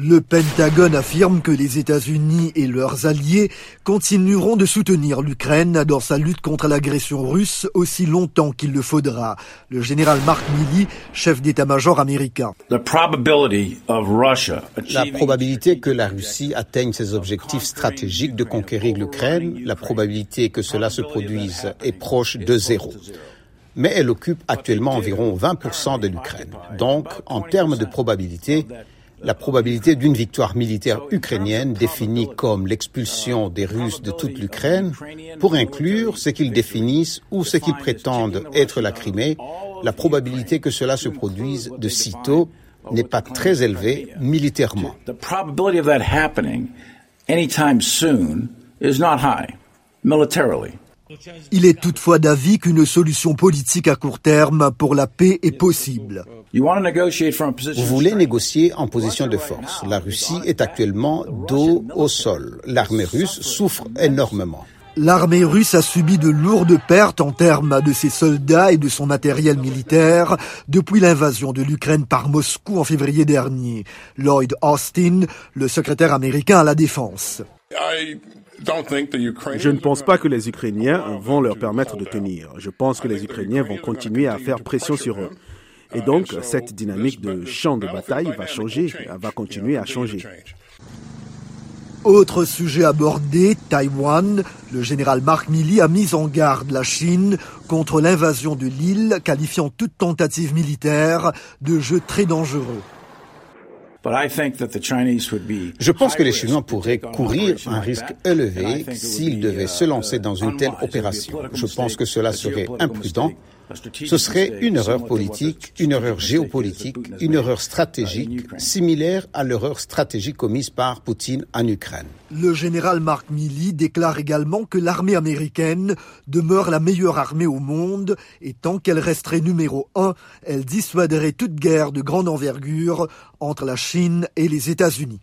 Le Pentagone affirme que les États-Unis et leurs alliés continueront de soutenir l'Ukraine dans sa lutte contre l'agression russe aussi longtemps qu'il le faudra. Le général Mark Milley, chef d'état-major américain. La probabilité que la Russie atteigne ses objectifs stratégiques de conquérir l'Ukraine, la probabilité que cela se produise est proche de zéro mais elle occupe actuellement environ 20% de l'Ukraine. Donc, en termes de probabilité, la probabilité d'une victoire militaire ukrainienne définie comme l'expulsion des Russes de toute l'Ukraine, pour inclure ce qu'ils définissent ou ce qu'ils prétendent être la Crimée, la probabilité que cela se produise de sitôt n'est pas très élevée militairement. Il est toutefois d'avis qu'une solution politique à court terme pour la paix est possible. Vous voulez négocier en position de force. La Russie est actuellement dos au sol. L'armée russe souffre énormément. L'armée russe a subi de lourdes pertes en termes de ses soldats et de son matériel militaire depuis l'invasion de l'Ukraine par Moscou en février dernier. Lloyd Austin, le secrétaire américain à la défense. Je ne pense pas que les Ukrainiens vont leur permettre de tenir. Je pense que les Ukrainiens vont continuer à faire pression sur eux. Et donc, cette dynamique de champ de bataille va changer, va continuer à changer. Autre sujet abordé, Taïwan. Le général Mark Milley a mis en garde la Chine contre l'invasion de l'île, qualifiant toute tentative militaire de jeu très dangereux. Je pense que les Chinois pourraient courir un risque élevé s'ils devaient se lancer dans une telle opération. Je pense que cela serait imprudent ce serait une erreur politique, une erreur géopolitique, une erreur stratégique, similaire à l'erreur stratégique commise par Poutine en Ukraine. Le général Mark Milley déclare également que l'armée américaine demeure la meilleure armée au monde et tant qu'elle resterait numéro un, elle dissuaderait toute guerre de grande envergure entre la Chine et les États-Unis.